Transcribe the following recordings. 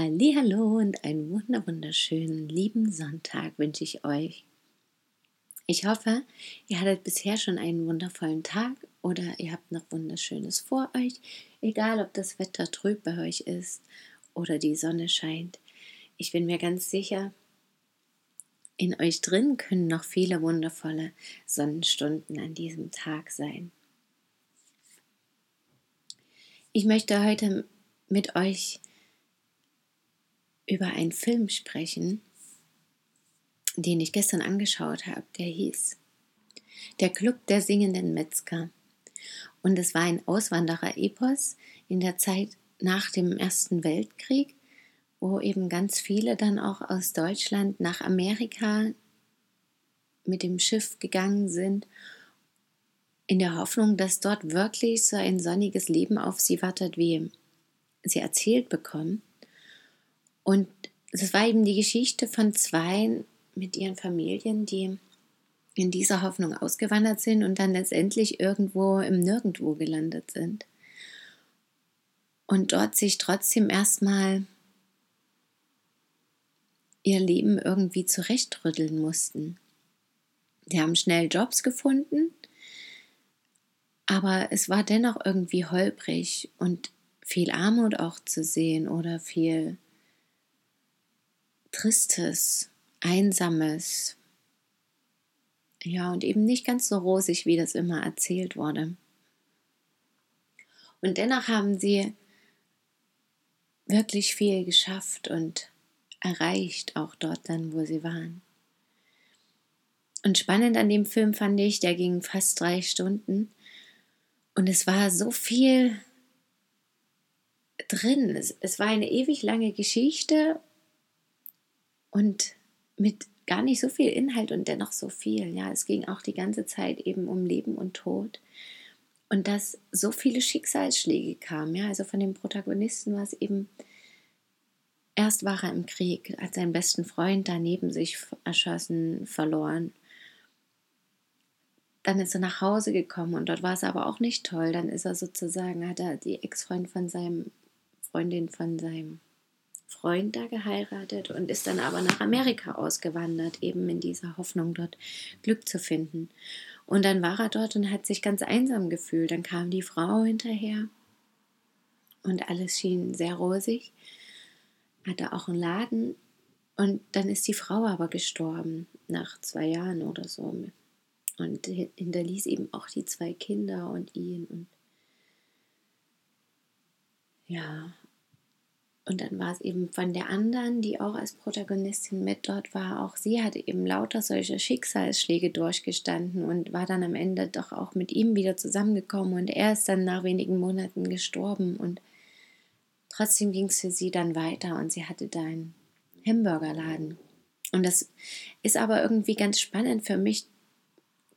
Hallo und einen wunder wunderschönen lieben Sonntag wünsche ich euch. Ich hoffe, ihr hattet bisher schon einen wundervollen Tag oder ihr habt noch wunderschönes vor euch, egal ob das Wetter trüb bei euch ist oder die Sonne scheint. Ich bin mir ganz sicher, in euch drin können noch viele wundervolle Sonnenstunden an diesem Tag sein. Ich möchte heute mit euch über einen Film sprechen, den ich gestern angeschaut habe. Der hieß Der Club der singenden Metzger. Und es war ein Auswanderer-Epos in der Zeit nach dem Ersten Weltkrieg, wo eben ganz viele dann auch aus Deutschland nach Amerika mit dem Schiff gegangen sind, in der Hoffnung, dass dort wirklich so ein sonniges Leben auf sie wartet, wie sie erzählt bekommen. Und es war eben die Geschichte von zwei mit ihren Familien, die in dieser Hoffnung ausgewandert sind und dann letztendlich irgendwo im Nirgendwo gelandet sind. Und dort sich trotzdem erstmal ihr Leben irgendwie zurechtrütteln mussten. Die haben schnell Jobs gefunden, aber es war dennoch irgendwie holprig und viel Armut auch zu sehen oder viel Tristes, Einsames. Ja, und eben nicht ganz so rosig, wie das immer erzählt wurde. Und dennoch haben sie wirklich viel geschafft und erreicht, auch dort dann, wo sie waren. Und spannend an dem Film fand ich, der ging fast drei Stunden und es war so viel drin. Es, es war eine ewig lange Geschichte und mit gar nicht so viel Inhalt und dennoch so viel. Ja, es ging auch die ganze Zeit eben um Leben und Tod. Und dass so viele Schicksalsschläge kamen, ja, also von dem Protagonisten war es eben, erst war er im Krieg, hat seinen besten Freund daneben sich erschossen, verloren. Dann ist er nach Hause gekommen und dort war es aber auch nicht toll. Dann ist er sozusagen, hat er die Ex-Freund von seinem, Freundin von seinem Freund da geheiratet und ist dann aber nach Amerika ausgewandert, eben in dieser Hoffnung, dort Glück zu finden. Und dann war er dort und hat sich ganz einsam gefühlt. Dann kam die Frau hinterher und alles schien sehr rosig. Hatte auch einen Laden und dann ist die Frau aber gestorben nach zwei Jahren oder so und hinterließ eben auch die zwei Kinder und ihn und ja, und dann war es eben von der anderen, die auch als Protagonistin mit dort war, auch sie hatte eben lauter solche Schicksalsschläge durchgestanden und war dann am Ende doch auch mit ihm wieder zusammengekommen. Und er ist dann nach wenigen Monaten gestorben. Und trotzdem ging es für sie dann weiter und sie hatte da einen Hamburgerladen. Und das ist aber irgendwie ganz spannend für mich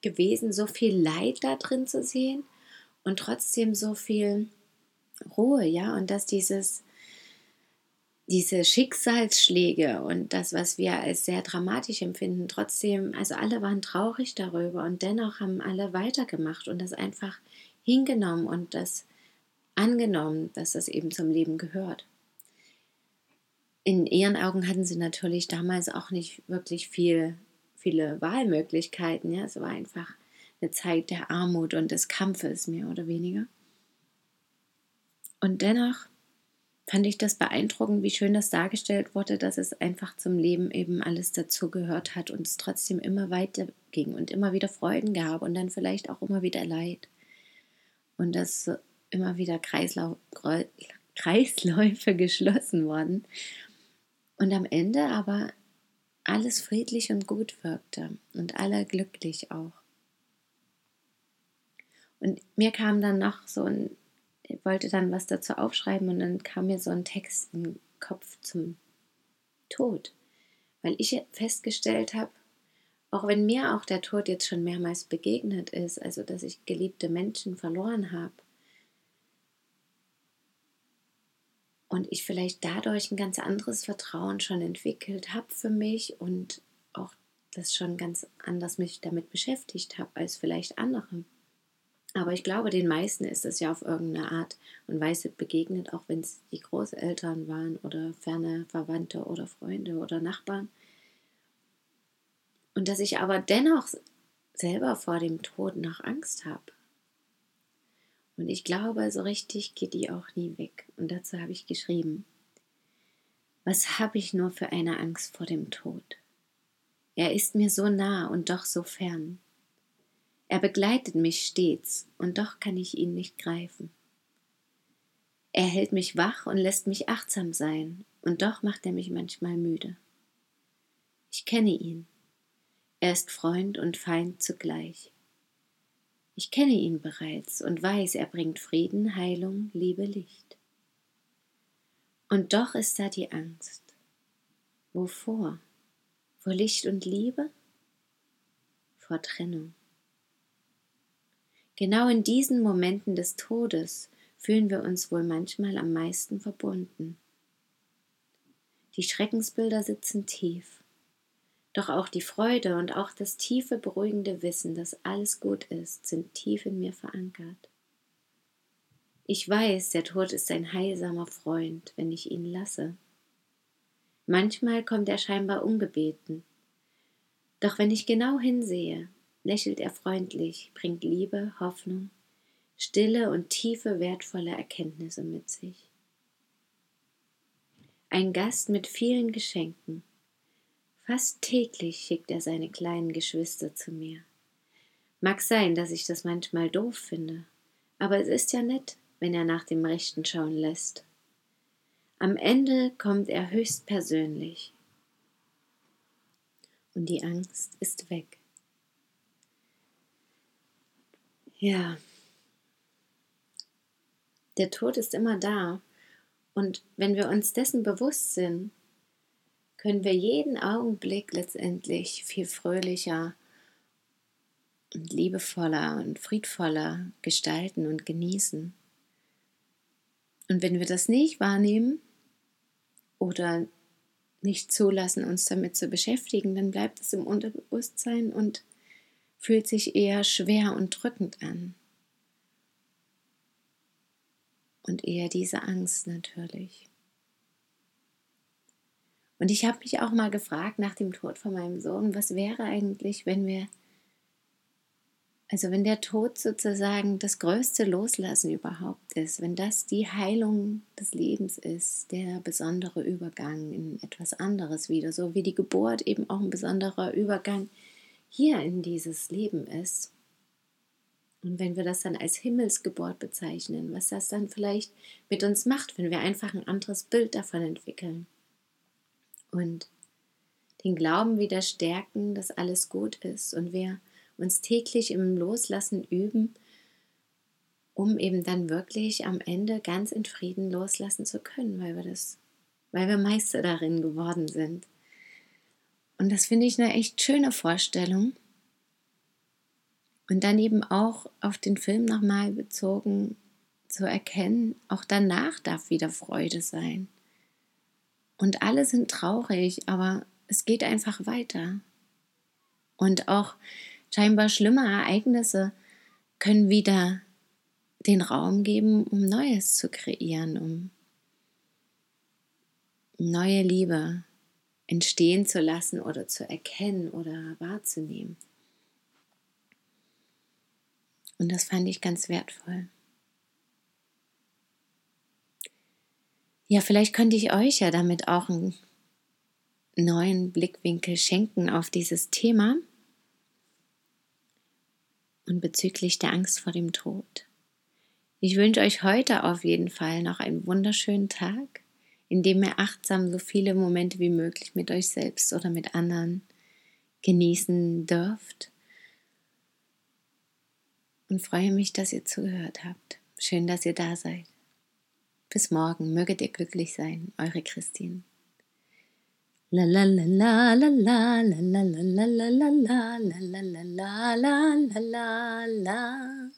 gewesen, so viel Leid da drin zu sehen und trotzdem so viel Ruhe, ja, und dass dieses diese Schicksalsschläge und das, was wir als sehr dramatisch empfinden, trotzdem, also alle waren traurig darüber und dennoch haben alle weitergemacht und das einfach hingenommen und das angenommen, dass das eben zum Leben gehört. In ihren Augen hatten sie natürlich damals auch nicht wirklich viel, viele Wahlmöglichkeiten. Ja? Es war einfach eine Zeit der Armut und des Kampfes, mehr oder weniger. Und dennoch fand ich das beeindruckend, wie schön das dargestellt wurde, dass es einfach zum Leben eben alles dazugehört hat und es trotzdem immer weiter ging und immer wieder Freuden gab und dann vielleicht auch immer wieder Leid. Und dass immer wieder Kreislauf, Kreisläufe geschlossen wurden. Und am Ende aber alles friedlich und gut wirkte und alle glücklich auch. Und mir kam dann noch so ein wollte dann was dazu aufschreiben und dann kam mir so ein Text im Kopf zum Tod, weil ich festgestellt habe, auch wenn mir auch der Tod jetzt schon mehrmals begegnet ist, also dass ich geliebte Menschen verloren habe und ich vielleicht dadurch ein ganz anderes Vertrauen schon entwickelt habe für mich und auch das schon ganz anders mich damit beschäftigt habe als vielleicht andere. Aber ich glaube, den meisten ist es ja auf irgendeine Art und Weise begegnet, auch wenn es die Großeltern waren oder ferne Verwandte oder Freunde oder Nachbarn. Und dass ich aber dennoch selber vor dem Tod noch Angst habe. Und ich glaube, so richtig geht die auch nie weg. Und dazu habe ich geschrieben, was habe ich nur für eine Angst vor dem Tod? Er ist mir so nah und doch so fern. Er begleitet mich stets, und doch kann ich ihn nicht greifen. Er hält mich wach und lässt mich achtsam sein, und doch macht er mich manchmal müde. Ich kenne ihn, er ist Freund und Feind zugleich. Ich kenne ihn bereits und weiß, er bringt Frieden, Heilung, Liebe, Licht. Und doch ist da die Angst. Wovor? Vor Licht und Liebe? Vor Trennung. Genau in diesen Momenten des Todes fühlen wir uns wohl manchmal am meisten verbunden. Die Schreckensbilder sitzen tief doch auch die Freude und auch das tiefe, beruhigende Wissen, dass alles gut ist, sind tief in mir verankert. Ich weiß, der Tod ist ein heilsamer Freund, wenn ich ihn lasse. Manchmal kommt er scheinbar ungebeten. Doch wenn ich genau hinsehe, lächelt er freundlich, bringt Liebe, Hoffnung, stille und tiefe, wertvolle Erkenntnisse mit sich. Ein Gast mit vielen Geschenken, Fast täglich schickt er seine kleinen Geschwister zu mir. Mag sein, dass ich das manchmal doof finde, aber es ist ja nett, wenn er nach dem Rechten schauen lässt. Am Ende kommt er höchst persönlich. Und die Angst ist weg. Ja, der Tod ist immer da. Und wenn wir uns dessen bewusst sind, können wir jeden Augenblick letztendlich viel fröhlicher und liebevoller und friedvoller gestalten und genießen. Und wenn wir das nicht wahrnehmen oder nicht zulassen, uns damit zu beschäftigen, dann bleibt es im Unterbewusstsein und fühlt sich eher schwer und drückend an. Und eher diese Angst natürlich. Und ich habe mich auch mal gefragt nach dem Tod von meinem Sohn, was wäre eigentlich, wenn wir, also wenn der Tod sozusagen das größte Loslassen überhaupt ist, wenn das die Heilung des Lebens ist, der besondere Übergang in etwas anderes wieder, so wie die Geburt eben auch ein besonderer Übergang hier in dieses Leben ist. Und wenn wir das dann als Himmelsgeburt bezeichnen, was das dann vielleicht mit uns macht, wenn wir einfach ein anderes Bild davon entwickeln und den Glauben wieder stärken, dass alles gut ist und wir uns täglich im Loslassen üben, um eben dann wirklich am Ende ganz in Frieden loslassen zu können, weil wir das, weil wir Meister darin geworden sind. Und das finde ich eine echt schöne Vorstellung. Und dann eben auch auf den Film nochmal bezogen zu erkennen, auch danach darf wieder Freude sein. Und alle sind traurig, aber es geht einfach weiter. Und auch scheinbar schlimme Ereignisse können wieder den Raum geben, um Neues zu kreieren, um neue Liebe entstehen zu lassen oder zu erkennen oder wahrzunehmen. Und das fand ich ganz wertvoll. Ja, vielleicht könnte ich euch ja damit auch einen neuen Blickwinkel schenken auf dieses Thema und bezüglich der Angst vor dem Tod. Ich wünsche euch heute auf jeden Fall noch einen wunderschönen Tag, indem ihr achtsam so viele Momente wie möglich mit euch selbst oder mit anderen genießen dürft. Und freue mich, dass ihr zugehört habt. Schön, dass ihr da seid. Bis morgen, möget ihr glücklich sein, eure Christine. La la la la la la la la la la la la la la la la la la